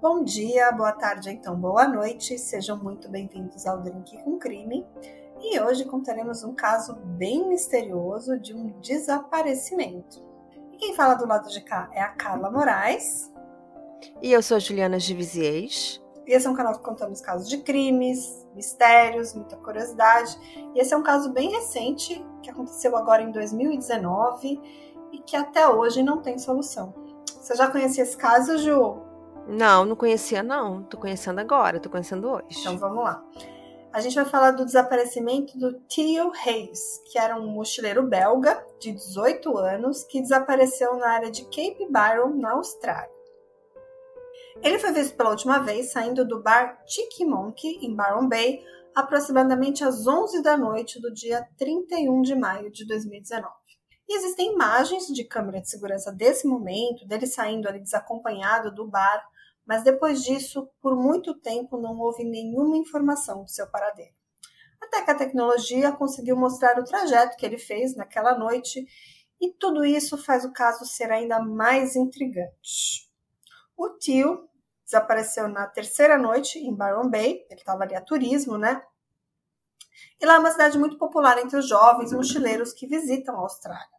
Bom dia, boa tarde, então boa noite. Sejam muito bem-vindos ao Drink com Crime. E hoje contaremos um caso bem misterioso de um desaparecimento. E quem fala do lado de cá é a Carla Moraes. E eu sou a Juliana Givisiez. E esse é um canal que contamos casos de crimes, mistérios, muita curiosidade. E esse é um caso bem recente, que aconteceu agora em 2019 e que até hoje não tem solução. Você já conhecia esse caso, Ju? Não, não conhecia não. Tô conhecendo agora, tô conhecendo hoje. Então vamos lá. A gente vai falar do desaparecimento do Theo Hayes, que era um mochileiro belga de 18 anos que desapareceu na área de Cape Byron, na Austrália. Ele foi visto pela última vez saindo do bar Tiki Monkey, em Byron Bay, aproximadamente às 11 da noite do dia 31 de maio de 2019. E existem imagens de câmera de segurança desse momento, dele saindo ali desacompanhado do bar, mas depois disso, por muito tempo, não houve nenhuma informação do seu paradeiro. Até que a tecnologia conseguiu mostrar o trajeto que ele fez naquela noite, e tudo isso faz o caso ser ainda mais intrigante. O tio desapareceu na terceira noite em Byron Bay, ele estava ali a turismo, né? E lá é uma cidade muito popular entre os jovens mochileiros que visitam a Austrália.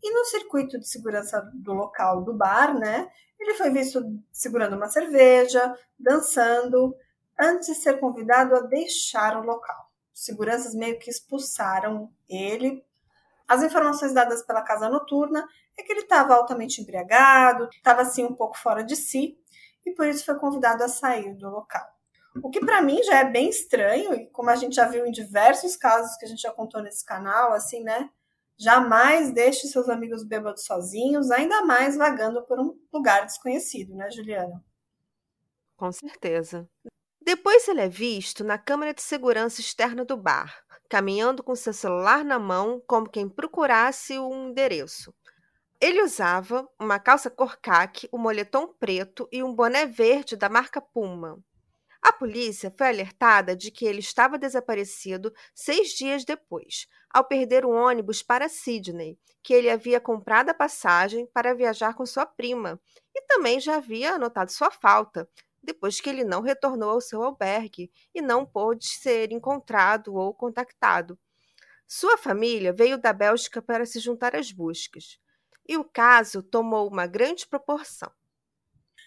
E no circuito de segurança do local do bar, né, ele foi visto segurando uma cerveja, dançando, antes de ser convidado a deixar o local. Seguranças meio que expulsaram ele. As informações dadas pela casa noturna é que ele estava altamente embriagado, estava assim um pouco fora de si e por isso foi convidado a sair do local. O que para mim já é bem estranho e como a gente já viu em diversos casos que a gente já contou nesse canal, assim, né? Jamais deixe seus amigos bêbados sozinhos, ainda mais vagando por um lugar desconhecido, né, Juliana? Com certeza. Depois ele é visto na câmera de segurança externa do bar, caminhando com seu celular na mão, como quem procurasse um endereço. Ele usava uma calça cor caque, um moletom preto e um boné verde da marca Puma. A polícia foi alertada de que ele estava desaparecido seis dias depois, ao perder um ônibus para Sydney, que ele havia comprado a passagem para viajar com sua prima e também já havia anotado sua falta, depois que ele não retornou ao seu albergue e não pôde ser encontrado ou contactado. Sua família veio da Bélgica para se juntar às buscas, e o caso tomou uma grande proporção.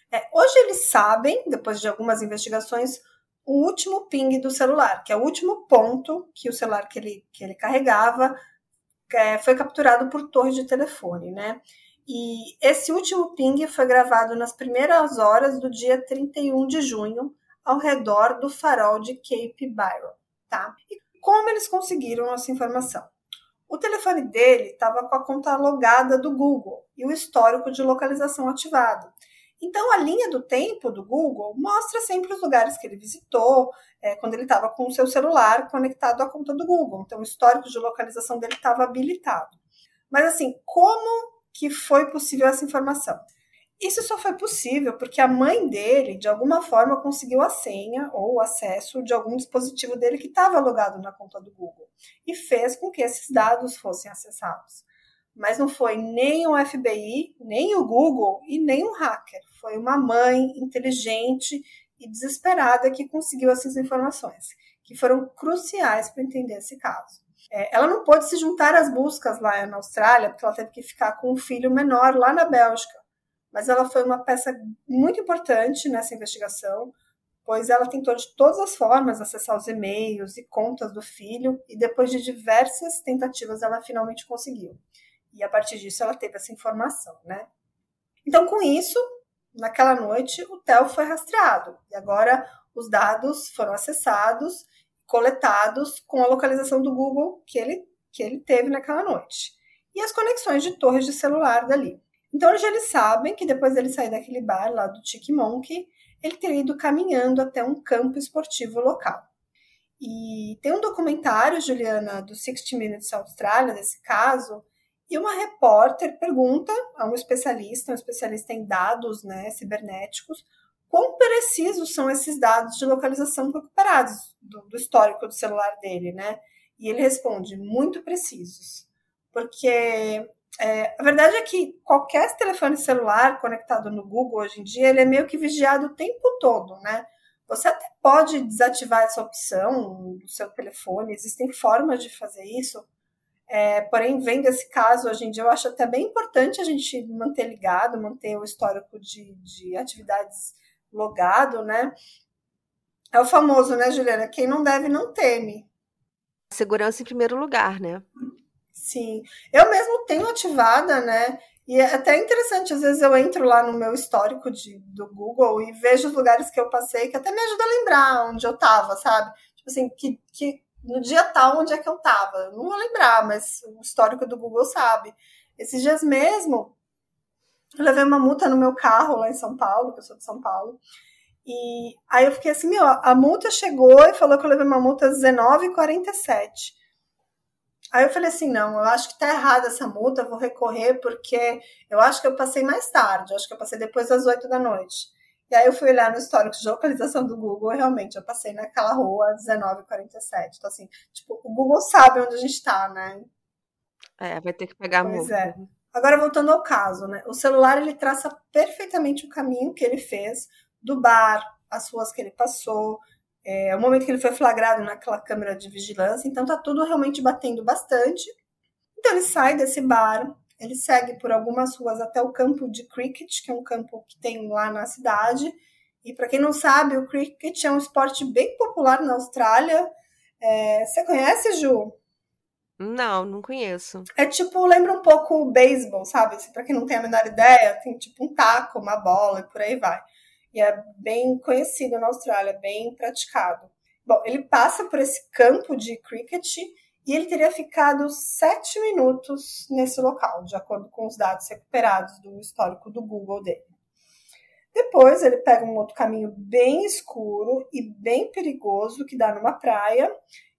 É, hoje eles sabem, depois de algumas investigações, o último ping do celular, que é o último ponto que o celular que ele, que ele carregava é, foi capturado por torre de telefone, né? E esse último ping foi gravado nas primeiras horas do dia 31 de junho, ao redor do farol de Cape Byron, tá? E como eles conseguiram essa informação? O telefone dele estava com a conta logada do Google e o histórico de localização ativado. Então, a linha do tempo do Google mostra sempre os lugares que ele visitou, é, quando ele estava com o seu celular conectado à conta do Google. Então, o histórico de localização dele estava habilitado. Mas, assim, como que foi possível essa informação? Isso só foi possível porque a mãe dele, de alguma forma, conseguiu a senha ou o acesso de algum dispositivo dele que estava logado na conta do Google e fez com que esses dados fossem acessados. Mas não foi nem o FBI, nem o Google e nem um hacker. Foi uma mãe inteligente e desesperada que conseguiu essas informações, que foram cruciais para entender esse caso. É, ela não pôde se juntar às buscas lá na Austrália, porque ela teve que ficar com um filho menor lá na Bélgica. Mas ela foi uma peça muito importante nessa investigação, pois ela tentou de todas as formas acessar os e-mails e contas do filho, e depois de diversas tentativas ela finalmente conseguiu. E a partir disso ela teve essa informação, né? Então, com isso, naquela noite, o Theo foi rastreado. E agora os dados foram acessados, coletados com a localização do Google que ele, que ele teve naquela noite. E as conexões de torres de celular dali. Então, hoje eles sabem que depois dele sair daquele bar lá do Tiki Monkey, ele teria ido caminhando até um campo esportivo local. E tem um documentário, Juliana, do 60 Minutes Austrália, desse caso, e uma repórter pergunta a um especialista, um especialista em dados né, cibernéticos, quão precisos são esses dados de localização recuperados do, do histórico do celular dele, né? E ele responde, muito precisos. Porque É, a verdade é que qualquer telefone celular conectado no Google hoje em dia, ele é meio que vigiado o tempo todo, né? Você até pode desativar essa opção do seu telefone, existem formas de fazer isso. É, porém, vendo esse caso hoje em dia, eu acho até bem importante a gente manter ligado, manter o histórico de, de atividades logado, né? É o famoso, né, Juliana? Quem não deve, não teme. Segurança em primeiro lugar, né? Sim. Eu mesmo tenho ativada, né? E é até interessante, às vezes eu entro lá no meu histórico de, do Google e vejo os lugares que eu passei, que até me ajuda a lembrar onde eu tava, sabe? Tipo assim, que, que no dia tal onde é que eu tava. Eu não vou lembrar, mas o histórico do Google sabe. Esses dias mesmo, eu levei uma multa no meu carro lá em São Paulo, que eu sou de São Paulo. E aí eu fiquei assim, meu, a multa chegou e falou que eu levei uma multa 19,47. Aí eu falei assim, não, eu acho que tá errada essa multa, vou recorrer porque eu acho que eu passei mais tarde, eu acho que eu passei depois das 8 da noite. E aí eu fui olhar no histórico de localização do Google e realmente eu passei naquela rua 1947. Então assim, tipo, o Google sabe onde a gente tá, né? É, vai ter que pegar pois. É. Agora voltando ao caso, né? O celular ele traça perfeitamente o caminho que ele fez do bar, as ruas que ele passou, é, o momento que ele foi flagrado naquela câmera de vigilância, então tá tudo realmente batendo bastante. Então ele sai desse bar, ele segue por algumas ruas até o campo de cricket, que é um campo que tem lá na cidade. E para quem não sabe, o cricket é um esporte bem popular na Austrália. É, você conhece, Ju? Não, não conheço. É tipo, lembra um pouco o beisebol, sabe? Assim, para quem não tem a menor ideia, tem tipo um taco, uma bola e por aí vai e é bem conhecido na Austrália, bem praticado. Bom, ele passa por esse campo de cricket e ele teria ficado sete minutos nesse local, de acordo com os dados recuperados do histórico do Google dele. Depois ele pega um outro caminho bem escuro e bem perigoso que dá numa praia,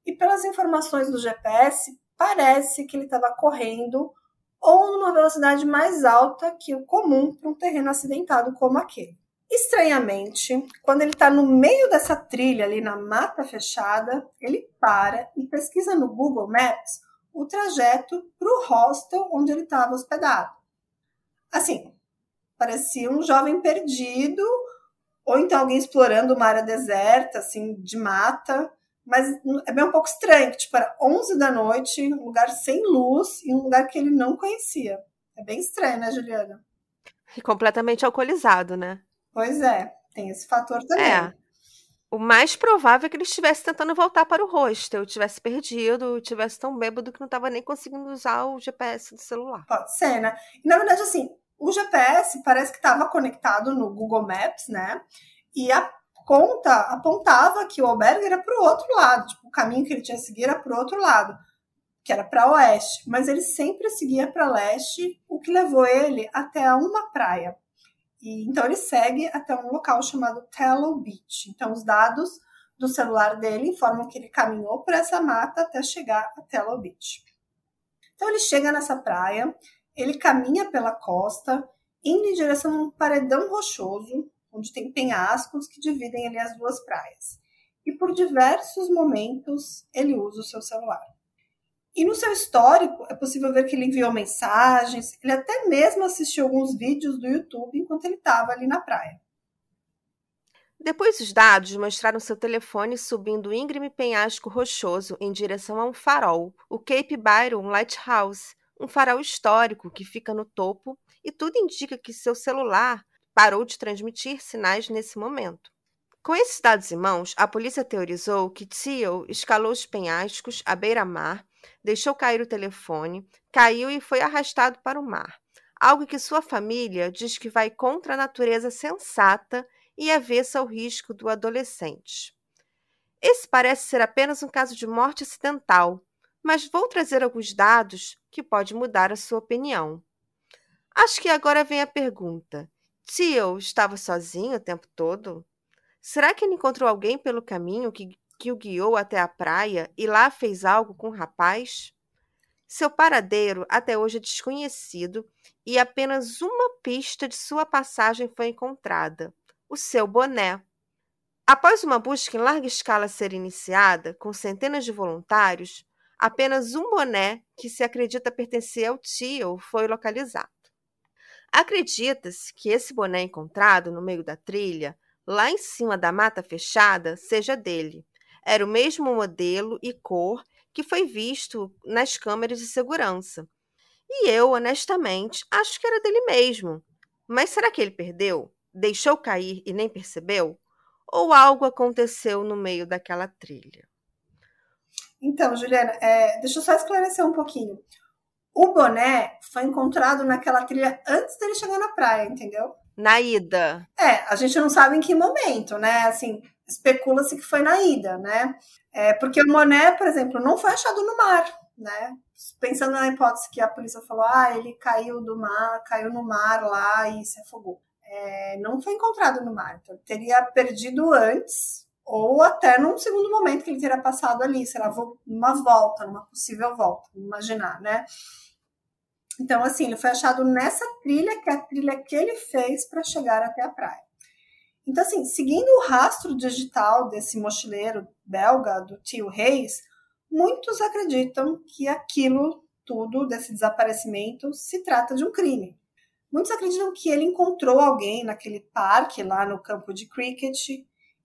e pelas informações do GPS, parece que ele estava correndo ou numa velocidade mais alta que o comum para um terreno acidentado como aquele. Estranhamente, quando ele está no meio dessa trilha ali na mata fechada, ele para e pesquisa no Google Maps o trajeto para o hostel onde ele estava hospedado. Assim, parecia um jovem perdido, ou então alguém explorando uma área deserta, assim, de mata, mas é bem um pouco estranho, tipo, era 11 da noite, um lugar sem luz e um lugar que ele não conhecia. É bem estranho, né, Juliana? E completamente alcoolizado, né? Pois é, tem esse fator também. É. O mais provável é que ele estivesse tentando voltar para o hostel, tivesse perdido, tivesse tão bêbado que não estava nem conseguindo usar o GPS do celular. Pode ser, né? E, na verdade, assim, o GPS parece que estava conectado no Google Maps, né? E a conta apontava que o albergue era para o outro lado, tipo, o caminho que ele tinha que seguir era para o outro lado, que era para oeste. Mas ele sempre seguia para leste, o que levou ele até uma praia. E, então ele segue até um local chamado Tallow Beach. Então os dados do celular dele informam que ele caminhou por essa mata até chegar a Tallow Beach. Então ele chega nessa praia, ele caminha pela costa, indo em direção a um paredão rochoso, onde tem penhascos que dividem ali as duas praias. E por diversos momentos ele usa o seu celular. E no seu histórico, é possível ver que ele enviou mensagens, ele até mesmo assistiu alguns vídeos do YouTube enquanto ele estava ali na praia. Depois, os dados mostraram seu telefone subindo íngreme penhasco rochoso em direção a um farol, o Cape Byron Lighthouse, um farol histórico que fica no topo, e tudo indica que seu celular parou de transmitir sinais nesse momento. Com esses dados em mãos, a polícia teorizou que Thiel escalou os penhascos à beira-mar deixou cair o telefone, caiu e foi arrastado para o mar. Algo que sua família diz que vai contra a natureza sensata e avessa ao risco do adolescente. Esse parece ser apenas um caso de morte acidental, mas vou trazer alguns dados que pode mudar a sua opinião. Acho que agora vem a pergunta: Tio estava sozinho o tempo todo? Será que ele encontrou alguém pelo caminho que que o guiou até a praia e lá fez algo com o rapaz? Seu paradeiro até hoje é desconhecido e apenas uma pista de sua passagem foi encontrada: o seu boné. Após uma busca em larga escala ser iniciada, com centenas de voluntários, apenas um boné que se acredita pertencer ao tio foi localizado. Acredita-se que esse boné encontrado no meio da trilha, lá em cima da mata fechada, seja dele. Era o mesmo modelo e cor que foi visto nas câmeras de segurança. E eu, honestamente, acho que era dele mesmo. Mas será que ele perdeu? Deixou cair e nem percebeu? Ou algo aconteceu no meio daquela trilha? Então, Juliana, é, deixa eu só esclarecer um pouquinho. O boné foi encontrado naquela trilha antes dele chegar na praia, entendeu? Na ida. É, a gente não sabe em que momento, né? Assim, especula-se que foi na ida, né? É, porque o boné, por exemplo, não foi achado no mar, né? Pensando na hipótese que a polícia falou, ah, ele caiu do mar, caiu no mar lá e se afogou. É, não foi encontrado no mar, então ele teria perdido antes, ou até num segundo momento que ele teria passado ali, sei lá, numa volta, numa possível volta, imaginar, né? Então, assim, ele foi achado nessa trilha, que é a trilha que ele fez para chegar até a praia. Então, assim, seguindo o rastro digital desse mochileiro belga, do tio Reis, muitos acreditam que aquilo tudo, desse desaparecimento, se trata de um crime. Muitos acreditam que ele encontrou alguém naquele parque lá no campo de cricket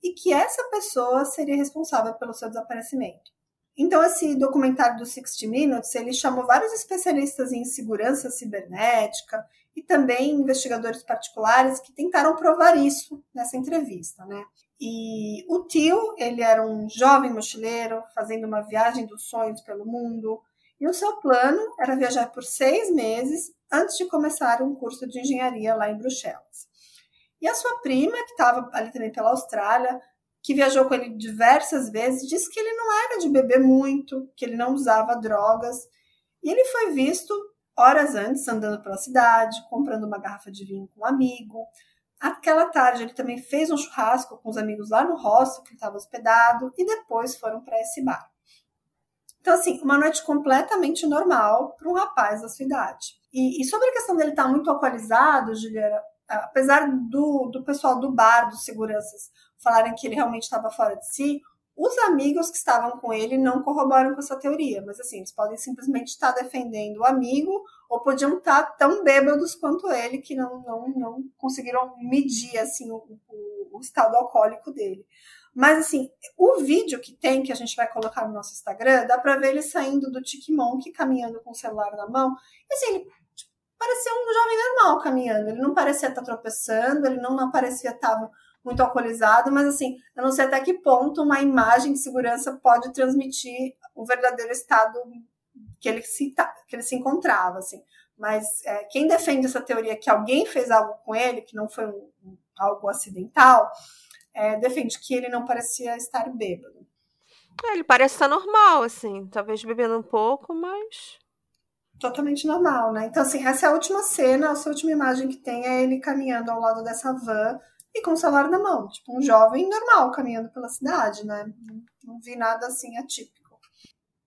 e que essa pessoa seria responsável pelo seu desaparecimento. Então, esse documentário do 60 Minutes, ele chamou vários especialistas em segurança cibernética e também investigadores particulares que tentaram provar isso nessa entrevista, né? E o tio, ele era um jovem mochileiro fazendo uma viagem dos sonhos pelo mundo, e o seu plano era viajar por seis meses antes de começar um curso de engenharia lá em Bruxelas. E a sua prima, que estava ali também pela Austrália, que viajou com ele diversas vezes, disse que ele não era de beber muito, que ele não usava drogas. E ele foi visto horas antes andando pela cidade, comprando uma garrafa de vinho com um amigo. Aquela tarde ele também fez um churrasco com os amigos lá no hostel que estava hospedado e depois foram para esse bar. Então, assim, uma noite completamente normal para um rapaz da sua idade. E, e sobre a questão dele estar tá muito alcoolizado, Juliana, apesar do, do pessoal do bar, dos seguranças, falarem que ele realmente estava fora de si, os amigos que estavam com ele não corroboram com essa teoria, mas assim, eles podem simplesmente estar defendendo o amigo ou podiam estar tão bêbados quanto ele que não, não, não conseguiram medir assim o, o, o estado alcoólico dele. Mas assim, o vídeo que tem, que a gente vai colocar no nosso Instagram, dá para ver ele saindo do Monk caminhando com o celular na mão. E assim, ele parecia um jovem normal caminhando. Ele não parecia estar tropeçando, ele não, não parecia estar muito alcoolizado, mas assim, eu não sei até que ponto uma imagem de segurança pode transmitir o verdadeiro estado que ele se, que ele se encontrava, assim. Mas é, quem defende essa teoria que alguém fez algo com ele, que não foi um, um, algo acidental, é, defende que ele não parecia estar bêbado. É, ele parece estar normal, assim, talvez bebendo um pouco, mas totalmente normal, né? Então, assim, essa é a última cena, a última imagem que tem é ele caminhando ao lado dessa van e com o celular na mão. Tipo, um jovem normal caminhando pela cidade, né? Não vi nada assim atípico.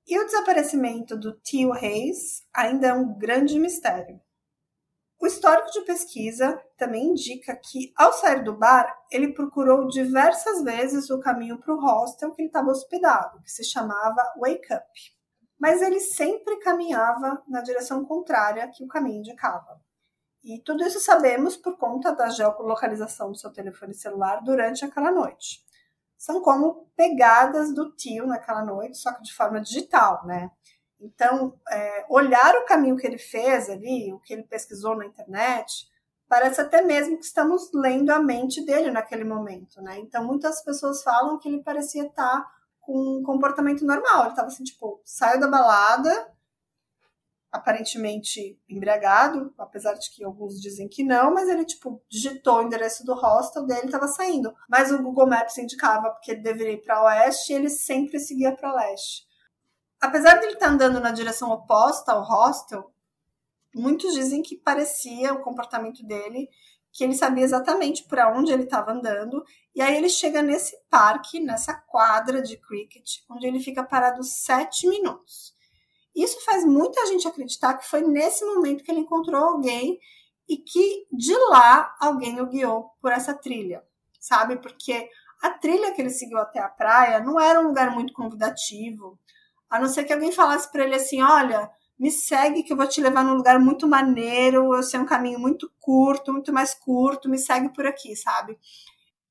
E o desaparecimento do Tio Reis ainda é um grande mistério. O histórico de pesquisa também indica que, ao sair do bar, ele procurou diversas vezes o caminho para o hostel que ele estava hospedado, que se chamava Wake Up mas ele sempre caminhava na direção contrária que o caminho indicava. E tudo isso sabemos por conta da geolocalização do seu telefone celular durante aquela noite. São como pegadas do tio naquela noite, só que de forma digital, né? Então, é, olhar o caminho que ele fez ali, o que ele pesquisou na internet, parece até mesmo que estamos lendo a mente dele naquele momento, né? Então, muitas pessoas falam que ele parecia estar com um comportamento normal. Ele tava assim, tipo, saiu da balada, aparentemente embriagado, apesar de que alguns dizem que não, mas ele, tipo, digitou o endereço do hostel dele e tava saindo. Mas o Google Maps indicava porque ele deveria ir para oeste e ele sempre seguia para leste. Apesar de ele estar tá andando na direção oposta ao hostel, muitos dizem que parecia o comportamento dele que ele sabia exatamente para onde ele estava andando. E aí ele chega nesse parque, nessa quadra de cricket, onde ele fica parado sete minutos. Isso faz muita gente acreditar que foi nesse momento que ele encontrou alguém e que de lá alguém o guiou por essa trilha, sabe? Porque a trilha que ele seguiu até a praia não era um lugar muito convidativo. A não ser que alguém falasse para ele assim: olha, me segue que eu vou te levar num lugar muito maneiro, eu sei um caminho muito curto, muito mais curto, me segue por aqui, sabe?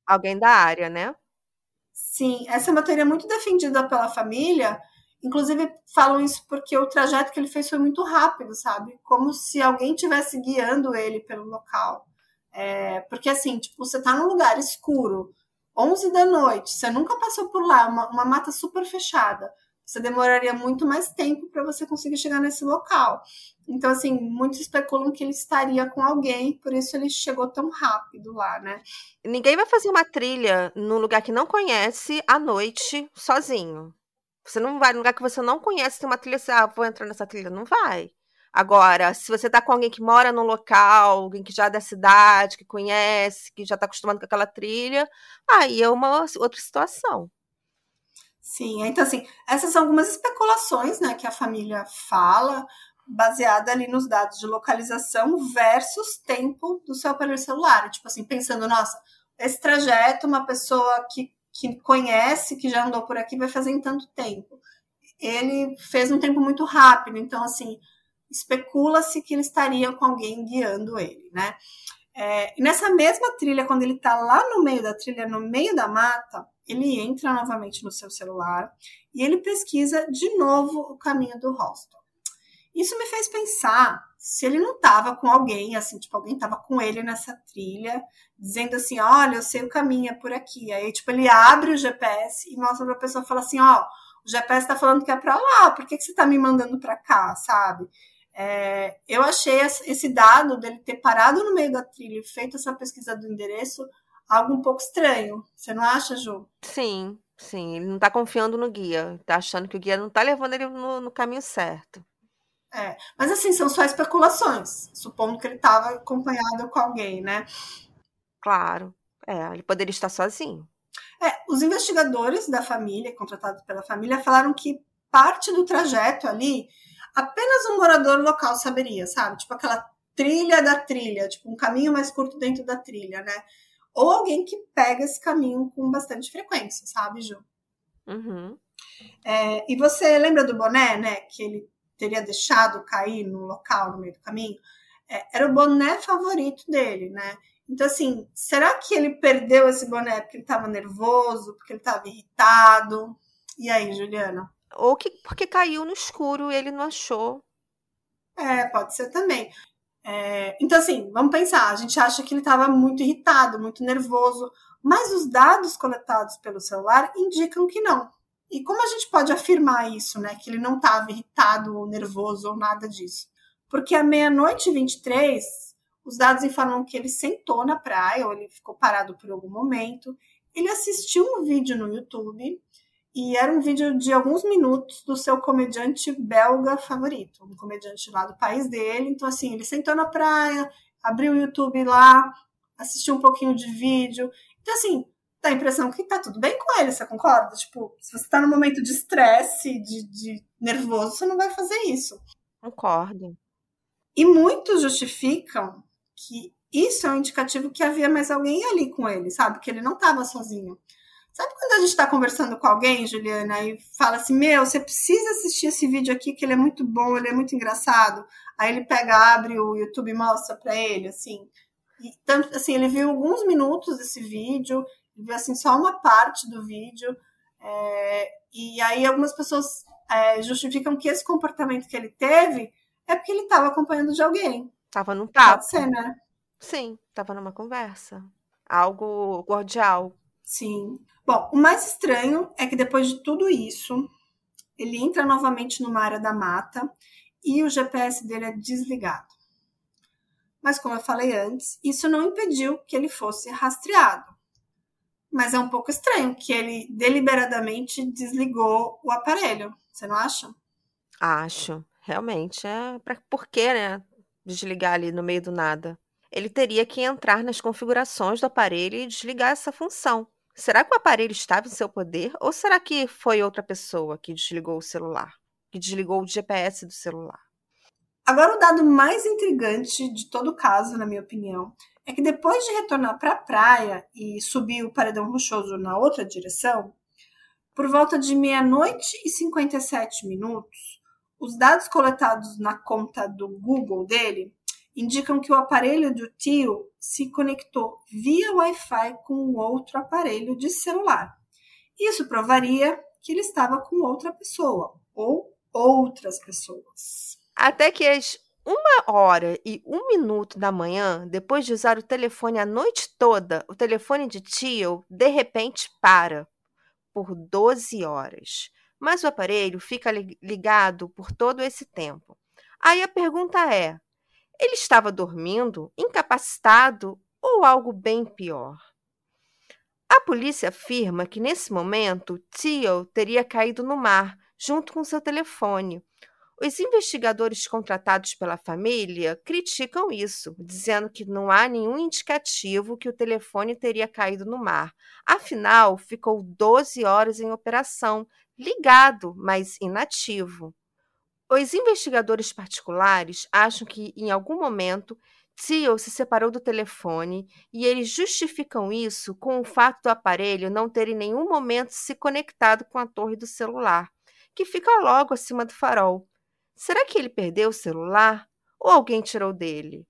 Alguém da área, né? Sim, essa é uma teoria muito defendida pela família. Inclusive, falam isso porque o trajeto que ele fez foi muito rápido, sabe? Como se alguém tivesse guiando ele pelo local. É, porque, assim, tipo, você tá num lugar escuro, 11 da noite, você nunca passou por lá, uma, uma mata super fechada você demoraria muito mais tempo para você conseguir chegar nesse local. Então, assim, muitos especulam que ele estaria com alguém, por isso ele chegou tão rápido lá, né? Ninguém vai fazer uma trilha num lugar que não conhece à noite sozinho. Você não vai num lugar que você não conhece, tem uma trilha, você, ah, vou entrar nessa trilha. Não vai. Agora, se você tá com alguém que mora no local, alguém que já é da cidade, que conhece, que já tá acostumado com aquela trilha, aí é uma outra situação. Sim, então assim, essas são algumas especulações, né, que a família fala, baseada ali nos dados de localização versus tempo do seu aparelho celular. Tipo assim, pensando, nossa, esse trajeto, uma pessoa que, que conhece, que já andou por aqui, vai fazer em tanto tempo. Ele fez um tempo muito rápido, então assim, especula-se que ele estaria com alguém guiando ele, né? É, nessa mesma trilha, quando ele está lá no meio da trilha, no meio da mata, ele entra novamente no seu celular e ele pesquisa de novo o caminho do hostel. Isso me fez pensar se ele não estava com alguém, assim, tipo, alguém estava com ele nessa trilha, dizendo assim, olha, eu sei o caminho, é por aqui. Aí, tipo, ele abre o GPS e mostra para a pessoa, fala assim, ó, o GPS está falando que é para lá, por que, que você está me mandando para cá, sabe? É, eu achei esse dado dele ter parado no meio da trilha e feito essa pesquisa do endereço algo um pouco estranho. Você não acha, Ju? Sim, sim. Ele não tá confiando no guia. Tá achando que o guia não tá levando ele no, no caminho certo. É, mas assim, são só especulações, supondo que ele estava acompanhado com alguém, né? Claro. É, ele poderia estar sozinho. É, os investigadores da família, contratados pela família, falaram que parte do trajeto ali apenas um morador local saberia, sabe? Tipo aquela trilha da trilha, tipo um caminho mais curto dentro da trilha, né? ou alguém que pega esse caminho com bastante frequência, sabe, Ju? Uhum. É, e você lembra do boné, né? Que ele teria deixado cair no local, no meio do caminho? É, era o boné favorito dele, né? Então, assim, será que ele perdeu esse boné porque ele estava nervoso, porque ele estava irritado? E aí, Juliana? Ou que porque caiu no escuro e ele não achou. É, pode ser também. É, então, assim, vamos pensar. A gente acha que ele estava muito irritado, muito nervoso, mas os dados coletados pelo celular indicam que não. E como a gente pode afirmar isso, né? Que ele não estava irritado ou nervoso ou nada disso? Porque à meia-noite e 23, os dados informam que ele sentou na praia ou ele ficou parado por algum momento. Ele assistiu um vídeo no YouTube e era um vídeo de alguns minutos do seu comediante belga favorito, um comediante lá do país dele. Então, assim, ele sentou na praia, abriu o YouTube lá, assistiu um pouquinho de vídeo. Então, assim, dá a impressão que tá tudo bem com ele, você concorda? Tipo, se você tá num momento de estresse, de, de nervoso, você não vai fazer isso. Concordo. E muitos justificam que isso é um indicativo que havia mais alguém ali com ele, sabe? Que ele não estava sozinho. Sabe quando a gente está conversando com alguém, Juliana, e fala assim: Meu, você precisa assistir esse vídeo aqui, que ele é muito bom, ele é muito engraçado. Aí ele pega, abre o YouTube e mostra para ele, assim. E, tanto, assim, ele viu alguns minutos desse vídeo, viu assim, só uma parte do vídeo. É, e aí algumas pessoas é, justificam que esse comportamento que ele teve é porque ele estava acompanhando de alguém. Tava num papo. Pode ser, né? Sim, tava numa conversa. Algo cordial. Sim. Bom, o mais estranho é que depois de tudo isso, ele entra novamente numa área da mata e o GPS dele é desligado. Mas, como eu falei antes, isso não impediu que ele fosse rastreado. Mas é um pouco estranho que ele deliberadamente desligou o aparelho. Você não acha? Acho. Realmente. É pra... Por que, né? Desligar ali no meio do nada. Ele teria que entrar nas configurações do aparelho e desligar essa função. Será que o aparelho estava em seu poder ou será que foi outra pessoa que desligou o celular, que desligou o GPS do celular? Agora, o dado mais intrigante de todo o caso, na minha opinião, é que depois de retornar para a praia e subir o paredão rochoso na outra direção, Por volta de meia-noite e 57 minutos, os dados coletados na conta do Google dele indicam que o aparelho do tio se conectou via Wi-Fi com outro aparelho de celular. Isso provaria que ele estava com outra pessoa ou outras pessoas. Até que às uma hora e um minuto da manhã, depois de usar o telefone a noite toda, o telefone de tio de repente para por 12 horas. Mas o aparelho fica ligado por todo esse tempo. Aí a pergunta é: ele estava dormindo, incapacitado ou algo bem pior? A polícia afirma que nesse momento Tio teria caído no mar junto com seu telefone. Os investigadores contratados pela família criticam isso, dizendo que não há nenhum indicativo que o telefone teria caído no mar. Afinal, ficou 12 horas em operação, ligado, mas inativo. Os investigadores particulares acham que, em algum momento, Thiel se separou do telefone e eles justificam isso com o fato do aparelho não ter em nenhum momento se conectado com a torre do celular, que fica logo acima do farol. Será que ele perdeu o celular ou alguém tirou dele?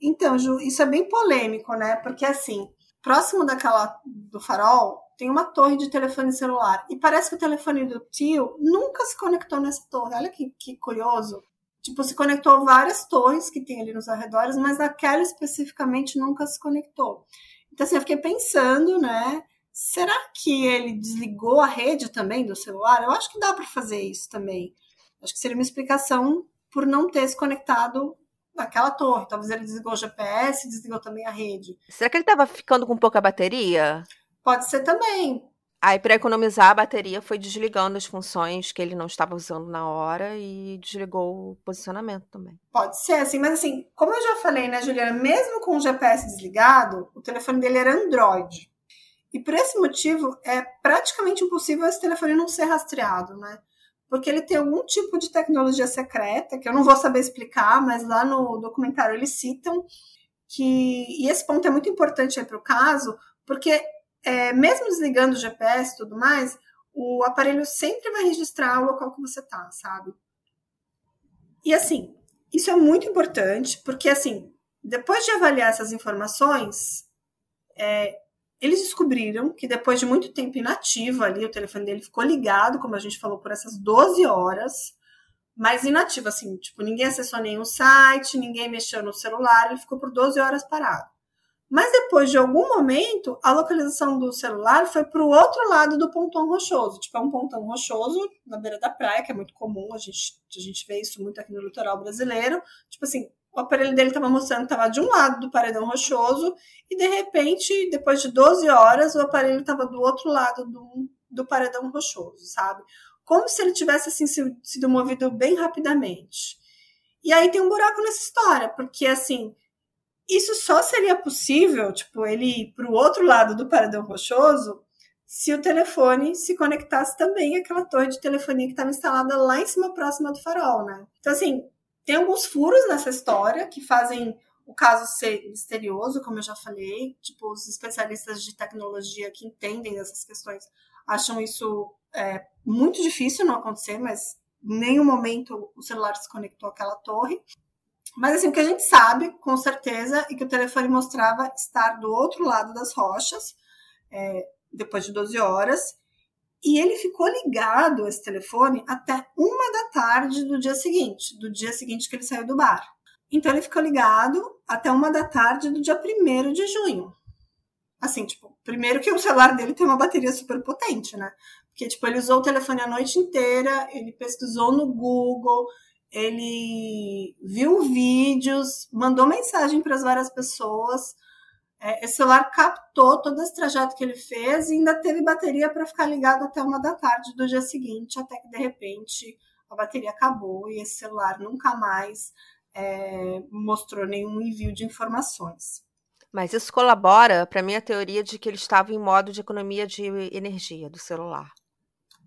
Então, Ju, isso é bem polêmico, né? Porque assim, próximo daquela do farol, tem uma torre de telefone celular. E parece que o telefone do tio nunca se conectou nessa torre. Olha que, que curioso. Tipo, se conectou várias torres que tem ali nos arredores, mas aquela especificamente nunca se conectou. Então, assim, eu fiquei pensando, né? Será que ele desligou a rede também do celular? Eu acho que dá para fazer isso também. Acho que seria uma explicação por não ter se conectado naquela torre. Talvez ele desligou o GPS, desligou também a rede. Será que ele estava ficando com pouca bateria? Pode ser também. Aí, para economizar a bateria, foi desligando as funções que ele não estava usando na hora e desligou o posicionamento também. Pode ser, assim, mas assim, como eu já falei, né, Juliana, mesmo com o GPS desligado, o telefone dele era Android. E por esse motivo, é praticamente impossível esse telefone não ser rastreado, né? Porque ele tem algum tipo de tecnologia secreta, que eu não vou saber explicar, mas lá no documentário eles citam que. E esse ponto é muito importante aí para o caso, porque é, mesmo desligando o GPS e tudo mais, o aparelho sempre vai registrar o local que você tá, sabe? E assim, isso é muito importante, porque assim, depois de avaliar essas informações, é, eles descobriram que depois de muito tempo inativo ali, o telefone dele ficou ligado, como a gente falou, por essas 12 horas, mas inativo, assim, tipo, ninguém acessou nenhum site, ninguém mexeu no celular, ele ficou por 12 horas parado. Mas depois de algum momento, a localização do celular foi para o outro lado do pontão rochoso. Tipo, é um pontão rochoso na beira da praia, que é muito comum, a gente, a gente vê isso muito aqui no litoral brasileiro. Tipo assim, o aparelho dele estava mostrando que estava de um lado do paredão rochoso, e de repente, depois de 12 horas, o aparelho estava do outro lado do, do paredão rochoso, sabe? Como se ele tivesse assim, sido movido bem rapidamente. E aí tem um buraco nessa história, porque assim isso só seria possível, tipo, ele ir para o outro lado do paredão rochoso se o telefone se conectasse também àquela torre de telefonia que estava instalada lá em cima, próxima do farol, né? Então, assim, tem alguns furos nessa história que fazem o caso ser misterioso, como eu já falei. Tipo, os especialistas de tecnologia que entendem dessas questões acham isso é, muito difícil não acontecer, mas em nenhum momento o celular se conectou àquela torre. Mas assim, o que a gente sabe, com certeza, é que o telefone mostrava estar do outro lado das rochas, é, depois de 12 horas, e ele ficou ligado, esse telefone, até uma da tarde do dia seguinte, do dia seguinte que ele saiu do bar. Então ele ficou ligado até uma da tarde do dia 1 de junho. Assim, tipo, primeiro que o celular dele tem uma bateria super potente, né? Porque, tipo, ele usou o telefone a noite inteira, ele pesquisou no Google, ele viu vídeos, mandou mensagem para as várias pessoas. É, esse celular captou todo esse trajeto que ele fez e ainda teve bateria para ficar ligado até uma da tarde do dia seguinte, até que de repente a bateria acabou e esse celular nunca mais é, mostrou nenhum envio de informações. Mas isso colabora para a minha teoria de que ele estava em modo de economia de energia do celular.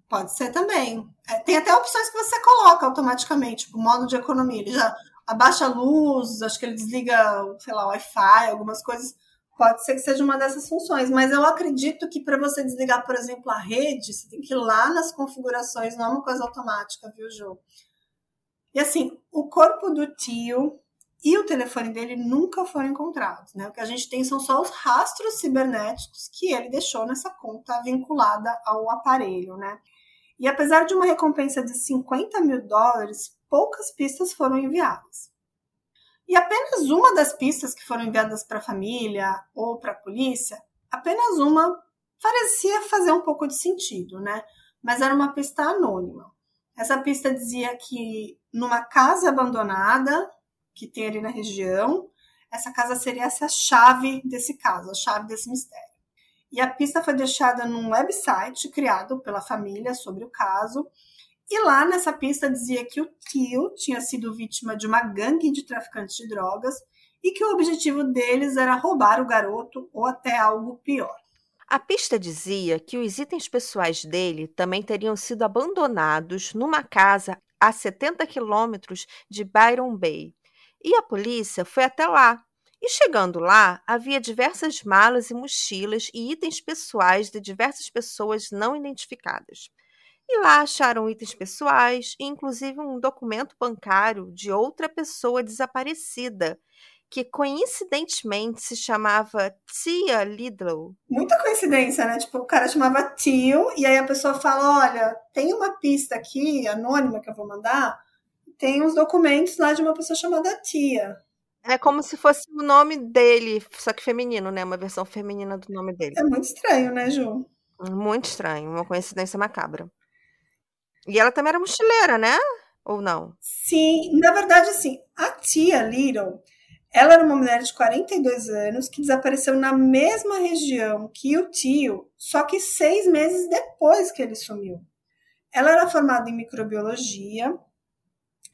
Pode ser também. É, tem até opções que você coloca automaticamente, tipo modo de economia. Ele já abaixa a luz, acho que ele desliga, sei lá, o Wi-Fi, algumas coisas Pode ser que seja uma dessas funções, mas eu acredito que para você desligar, por exemplo, a rede, você tem que ir lá nas configurações, não é uma coisa automática, viu, Ju? E assim, o corpo do tio e o telefone dele nunca foram encontrados, né? O que a gente tem são só os rastros cibernéticos que ele deixou nessa conta vinculada ao aparelho, né? E apesar de uma recompensa de 50 mil dólares, poucas pistas foram enviadas. E apenas uma das pistas que foram enviadas para a família ou para a polícia, apenas uma parecia fazer um pouco de sentido, né? Mas era uma pista anônima. Essa pista dizia que numa casa abandonada que tem ali na região, essa casa seria essa chave desse caso, a chave desse mistério. E a pista foi deixada num website criado pela família sobre o caso. E lá nessa pista dizia que o tio tinha sido vítima de uma gangue de traficantes de drogas e que o objetivo deles era roubar o garoto ou até algo pior. A pista dizia que os itens pessoais dele também teriam sido abandonados numa casa a 70 quilômetros de Byron Bay. E a polícia foi até lá. E chegando lá, havia diversas malas e mochilas e itens pessoais de diversas pessoas não identificadas. E lá acharam itens pessoais e inclusive um documento bancário de outra pessoa desaparecida, que coincidentemente se chamava Tia Lidlow. Muita coincidência, né? Tipo, o cara chamava Tio, e aí a pessoa fala: olha, tem uma pista aqui, anônima, que eu vou mandar, tem uns documentos lá de uma pessoa chamada Tia. É como se fosse o nome dele, só que feminino, né? Uma versão feminina do nome dele. É muito estranho, né, Ju? Muito estranho, uma coincidência macabra. E ela também era mochileira, né? Ou não? Sim, na verdade, sim. A tia Little, ela era uma mulher de 42 anos que desapareceu na mesma região que o tio, só que seis meses depois que ele sumiu. Ela era formada em microbiologia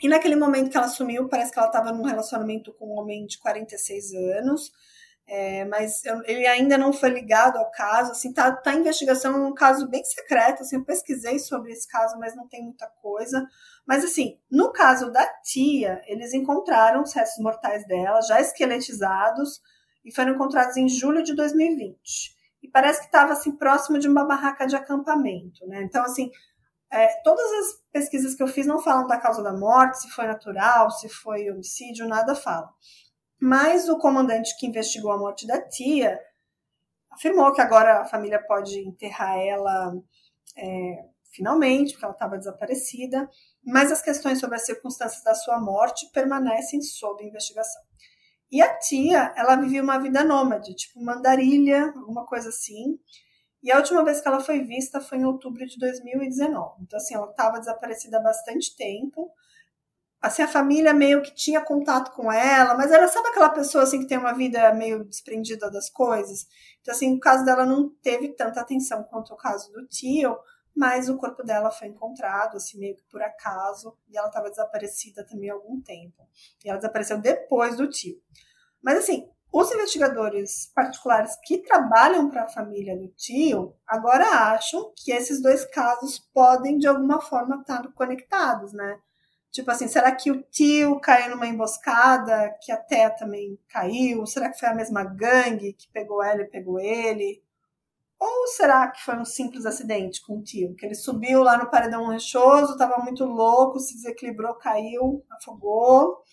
e naquele momento que ela sumiu, parece que ela estava num relacionamento com um homem de 46 anos. É, mas ele ainda não foi ligado ao caso, assim, tá, tá em investigação, um caso bem secreto, assim, eu pesquisei sobre esse caso, mas não tem muita coisa. Mas, assim, no caso da tia, eles encontraram os restos mortais dela, já esqueletizados, e foram encontrados em julho de 2020. E parece que estava, assim, próximo de uma barraca de acampamento, né? Então, assim, é, todas as pesquisas que eu fiz não falam da causa da morte, se foi natural, se foi homicídio, nada fala. Mas o comandante que investigou a morte da tia afirmou que agora a família pode enterrar ela é, finalmente, porque ela estava desaparecida, mas as questões sobre as circunstâncias da sua morte permanecem sob investigação. E a tia, ela vivia uma vida nômade, tipo mandarilha, alguma coisa assim. E a última vez que ela foi vista foi em outubro de 2019. Então, assim, ela estava desaparecida há bastante tempo assim, a família meio que tinha contato com ela, mas ela sabe aquela pessoa assim que tem uma vida meio desprendida das coisas. Então assim, o caso dela não teve tanta atenção quanto o caso do tio, mas o corpo dela foi encontrado assim meio que por acaso e ela estava desaparecida também há algum tempo. E ela desapareceu depois do tio. Mas assim, os investigadores particulares que trabalham para a família do tio agora acham que esses dois casos podem de alguma forma estar conectados, né? Tipo assim, será que o tio caiu numa emboscada, que a também caiu? Será que foi a mesma gangue que pegou ela e pegou ele? Ou será que foi um simples acidente com o tio? Que ele subiu lá no paredão rechoso, estava muito louco, se desequilibrou, caiu, afogou.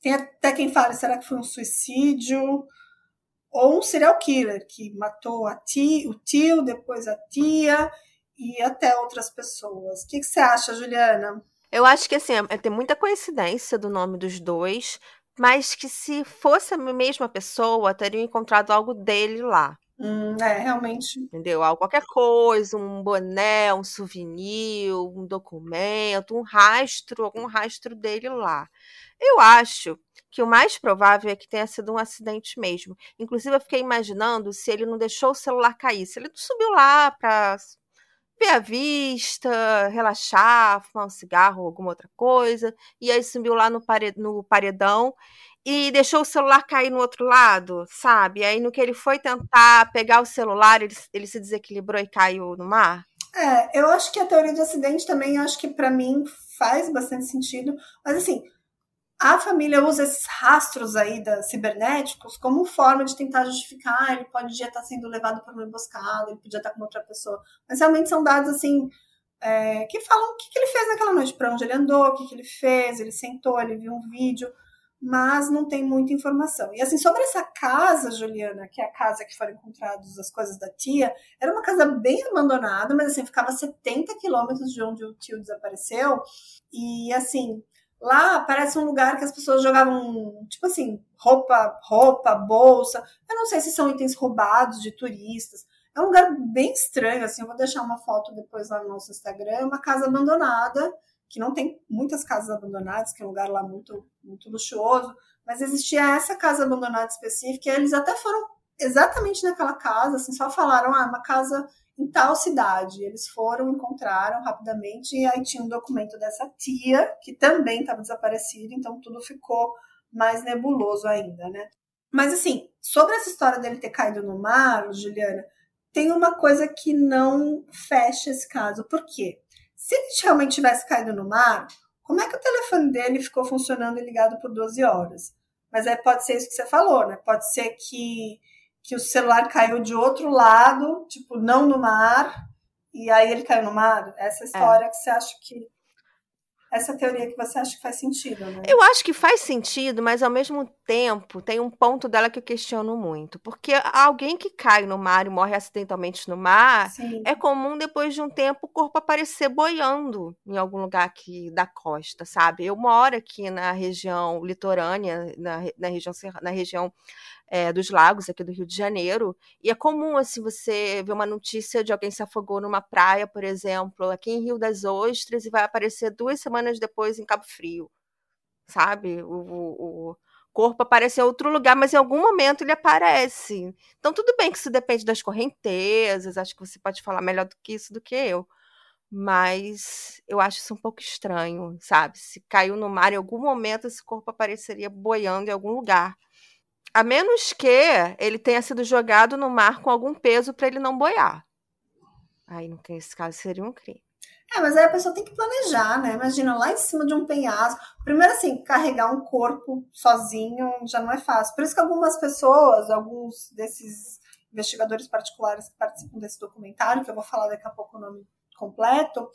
Tem até quem fale, será que foi um suicídio? Ou um serial killer que matou a o tio, depois a tia e até outras pessoas. O que, que você acha, Juliana? Eu acho que assim, é, tem muita coincidência do nome dos dois, mas que se fosse a mesma pessoa, teriam encontrado algo dele lá. Hum, é, realmente. Entendeu? Algo, qualquer coisa, um boné, um souvenir, um documento, um rastro, algum rastro dele lá. Eu acho que o mais provável é que tenha sido um acidente mesmo. Inclusive, eu fiquei imaginando se ele não deixou o celular cair, se ele subiu lá para ver a vista, relaxar, fumar um cigarro ou alguma outra coisa, e aí subiu lá no, no paredão e deixou o celular cair no outro lado, sabe? Aí no que ele foi tentar pegar o celular, ele, ele se desequilibrou e caiu no mar. É, eu acho que a teoria de acidente também, acho que para mim faz bastante sentido, mas assim, a família usa esses rastros aí da, cibernéticos como forma de tentar justificar, ele pode já estar sendo levado para uma emboscada, ele podia estar com outra pessoa. Mas realmente são dados assim é, que falam o que, que, ele fez naquela noite, para onde ele andou, o que, que ele fez, ele sentou, ele viu um vídeo, mas não tem muita informação. E assim, sobre essa casa, Juliana, que é a casa que foram encontradas as coisas da tia, era uma casa bem abandonada, mas assim, ficava a 70 quilômetros de onde o tio desapareceu. E assim, lá parece um lugar que as pessoas jogavam, tipo assim, roupa, roupa, bolsa. Eu não sei se são itens roubados de turistas. É um lugar bem estranho, assim, eu vou deixar uma foto depois lá no nosso Instagram, é uma casa abandonada, que não tem muitas casas abandonadas, que é um lugar lá muito, muito luxuoso, mas existia essa casa abandonada específica, e eles até foram exatamente naquela casa, assim, só falaram, ah, uma casa em tal cidade. Eles foram, encontraram rapidamente, e aí tinha um documento dessa tia, que também estava desaparecida, então tudo ficou mais nebuloso ainda, né? Mas assim, sobre essa história dele ter caído no mar, Juliana, tem uma coisa que não fecha esse caso. Por quê? Se ele realmente tivesse caído no mar, como é que o telefone dele ficou funcionando e ligado por 12 horas? Mas aí pode ser isso que você falou, né? Pode ser que, que o celular caiu de outro lado, tipo, não no mar, e aí ele caiu no mar. Essa história é. que você acha que essa teoria que você acha que faz sentido, né? Eu acho que faz sentido, mas ao mesmo tempo tem um ponto dela que eu questiono muito. Porque alguém que cai no mar e morre acidentalmente no mar, Sim. é comum depois de um tempo o corpo aparecer boiando em algum lugar aqui da costa, sabe? Eu moro aqui na região litorânea, na, na região, na região é, dos lagos aqui do Rio de Janeiro. E é comum, assim, você ver uma notícia de alguém se afogou numa praia, por exemplo, aqui em Rio das Ostras, e vai aparecer duas semanas depois em Cabo Frio, sabe? O, o, o corpo aparece em outro lugar, mas em algum momento ele aparece. Então, tudo bem que isso depende das correntezas, acho que você pode falar melhor do que isso do que eu. Mas eu acho isso um pouco estranho, sabe? Se caiu no mar em algum momento, esse corpo apareceria boiando em algum lugar. A menos que ele tenha sido jogado no mar com algum peso para ele não boiar. Aí, nesse caso, seria um crime. É, mas aí a pessoa tem que planejar, né? Imagina lá em cima de um penhasco. Primeiro, assim, carregar um corpo sozinho já não é fácil. Por isso que algumas pessoas, alguns desses investigadores particulares que participam desse documentário, que eu vou falar daqui a pouco o nome completo,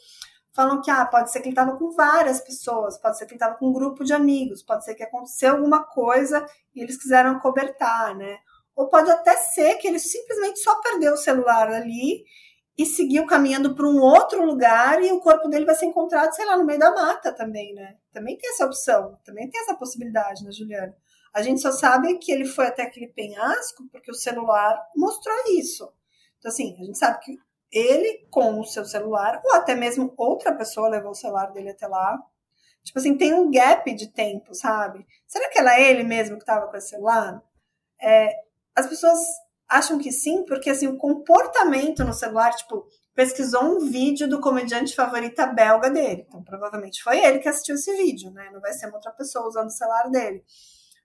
falam que ah, pode ser que ele estava com várias pessoas, pode ser que ele estava com um grupo de amigos, pode ser que aconteceu alguma coisa e eles quiseram cobertar, né? Ou pode até ser que ele simplesmente só perdeu o celular ali e seguiu caminhando para um outro lugar e o corpo dele vai ser encontrado, sei lá, no meio da mata também, né? Também tem essa opção, também tem essa possibilidade, né, Juliana? A gente só sabe que ele foi até aquele penhasco porque o celular mostrou isso. Então, assim, a gente sabe que ele com o seu celular, ou até mesmo outra pessoa levou o celular dele até lá. Tipo assim, tem um gap de tempo, sabe? Será que era ele mesmo que estava com esse celular? É, as pessoas acham que sim, porque assim, o comportamento no celular, tipo, pesquisou um vídeo do comediante favorita belga dele. Então, provavelmente foi ele que assistiu esse vídeo, né? Não vai ser uma outra pessoa usando o celular dele.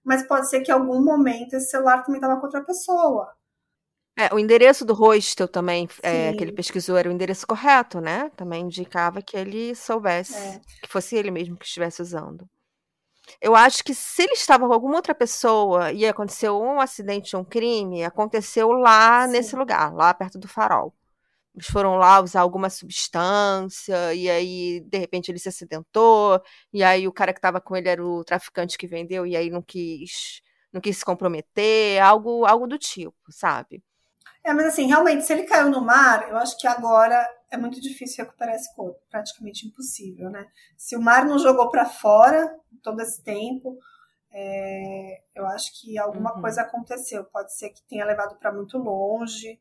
Mas pode ser que em algum momento esse celular também estava com outra pessoa. É, o endereço do hostel também, é, que ele pesquisou, era o endereço correto, né? Também indicava que ele soubesse, é. que fosse ele mesmo que estivesse usando. Eu acho que se ele estava com alguma outra pessoa e aconteceu um acidente um crime, aconteceu lá Sim. nesse lugar, lá perto do farol. Eles foram lá usar alguma substância, e aí, de repente, ele se acidentou, e aí o cara que estava com ele era o traficante que vendeu, e aí não quis, não quis se comprometer, algo, algo do tipo, sabe? É, mas assim, realmente, se ele caiu no mar, eu acho que agora é muito difícil recuperar esse corpo, praticamente impossível, né? Se o mar não jogou para fora todo esse tempo, é, eu acho que alguma uhum. coisa aconteceu. Pode ser que tenha levado para muito longe.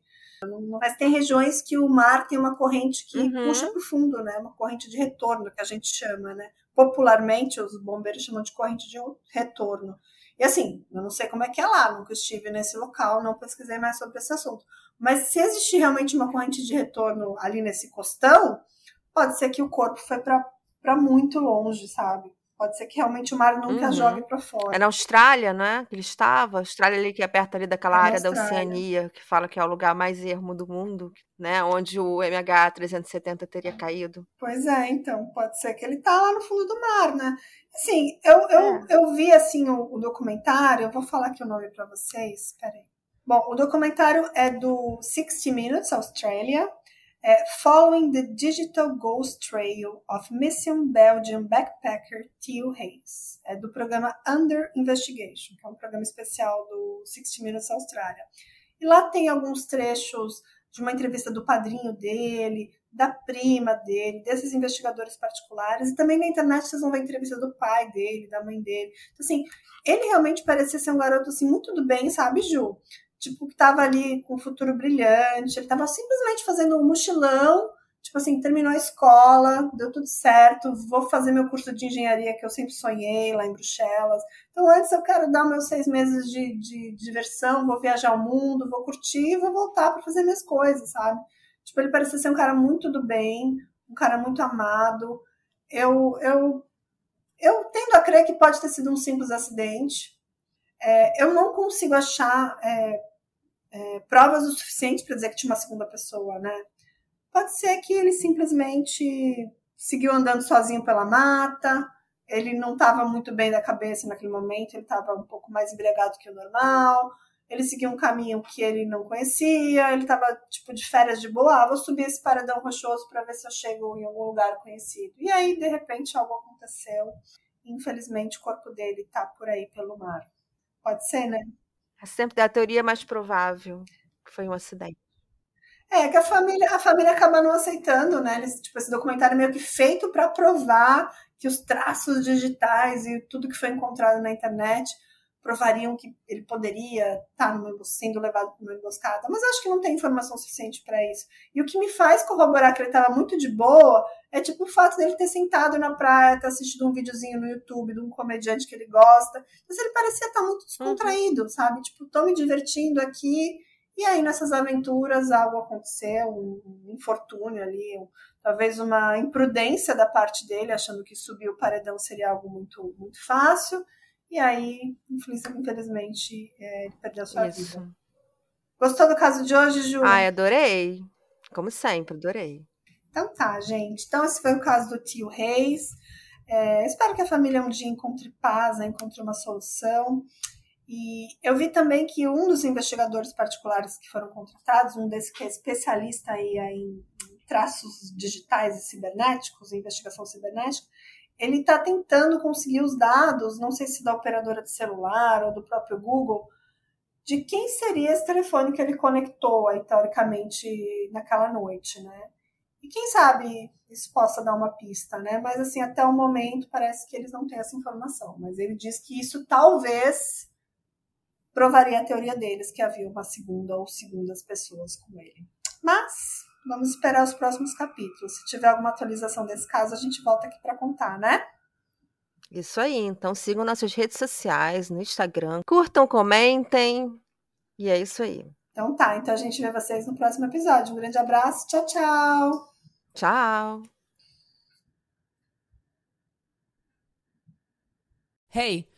Mas tem regiões que o mar tem uma corrente que uhum. puxa para o fundo, né? Uma corrente de retorno, que a gente chama, né? Popularmente, os bombeiros chamam de corrente de retorno. E assim, eu não sei como é que é lá, nunca estive nesse local, não pesquisei mais sobre esse assunto. Mas se existir realmente uma corrente de retorno ali nesse costão, pode ser que o corpo foi para muito longe, sabe? Pode ser que realmente o mar nunca uhum. jogue para fora. É na Austrália, né? Que ele estava. Austrália ali que é perto ali daquela é área da Oceania, que fala que é o lugar mais ermo do mundo, né? Onde o MH370 teria caído. Pois é, então, pode ser que ele tá lá no fundo do mar, né? Assim, eu, eu, é. eu vi assim o, o, documentário, eu vou falar aqui o nome para vocês, peraí. Bom, o documentário é do 60 Minutes Australia, é Following the Digital Ghost Trail of Missing Belgian Backpacker Theo Hayes, é do programa Under Investigation, que é um programa especial do 60 Minutes Austrália. E lá tem alguns trechos de uma entrevista do padrinho dele, da prima dele, desses investigadores particulares, e também na internet vocês vão ver entrevista do pai dele, da mãe dele. Então, assim, ele realmente parecia ser um garoto assim muito do bem, sabe, Ju? Tipo, que tava ali com um futuro brilhante, ele tava simplesmente fazendo um mochilão, tipo assim, terminou a escola, deu tudo certo, vou fazer meu curso de engenharia que eu sempre sonhei lá em Bruxelas. Então, antes eu quero dar meus seis meses de, de, diversão, vou viajar o mundo, vou curtir e vou voltar para fazer minhas coisas, sabe? Tipo, ele parecia ser um cara muito do bem, um cara muito amado. Eu, eu, eu tendo a crer que pode ter sido um simples acidente. É, eu não consigo achar é, é, provas o suficiente para dizer que tinha uma segunda pessoa, né? Pode ser que ele simplesmente seguiu andando sozinho pela mata, ele não estava muito bem da cabeça naquele momento, ele estava um pouco mais embriagado que o normal, ele seguiu um caminho que ele não conhecia, ele estava tipo de férias de boa, ah, vou subir esse paredão rochoso para ver se eu chego em algum lugar conhecido. E aí, de repente, algo aconteceu. Infelizmente, o corpo dele está por aí pelo mar. Pode ser, né? É sempre a teoria mais provável que foi um acidente. É, que a família, a família acaba não aceitando, né? Eles, tipo, esse documentário é meio que feito para provar que os traços digitais e tudo que foi encontrado na internet provariam que ele poderia estar tá sendo levado para uma emboscada, mas acho que não tem informação suficiente para isso. E o que me faz corroborar que ele estava muito de boa é tipo o fato dele ter sentado na praia, ter assistido um videozinho no YouTube de um comediante que ele gosta, mas ele parecia estar tá muito descontraído, uhum. sabe? Tipo, tô me divertindo aqui. E aí, nessas aventuras, algo aconteceu, um infortúnio ali, um, talvez uma imprudência da parte dele, achando que subir o paredão seria algo muito, muito fácil. E aí, infelizmente, é, ele perdeu a sua Isso. vida. Gostou do caso de hoje, Ju? Ai, adorei. Como sempre, adorei. Então tá, gente. Então esse foi o caso do tio Reis. É, espero que a família um dia encontre paz, né, encontre uma solução. E eu vi também que um dos investigadores particulares que foram contratados, um desses que é especialista aí em traços digitais e cibernéticos, investigação cibernética, ele está tentando conseguir os dados, não sei se da operadora de celular ou do próprio Google, de quem seria esse telefone que ele conectou aí, teoricamente, naquela noite, né? E quem sabe isso possa dar uma pista, né? Mas, assim, até o momento parece que eles não têm essa informação. Mas ele diz que isso talvez provaria a teoria deles, que havia uma segunda ou segundas pessoas com ele. Mas Vamos esperar os próximos capítulos. Se tiver alguma atualização desse caso, a gente volta aqui para contar, né? Isso aí. Então sigam nossas redes sociais, no Instagram. Curtam, comentem. E é isso aí. Então tá. Então a gente vê vocês no próximo episódio. Um grande abraço. Tchau, tchau. Tchau. Hey!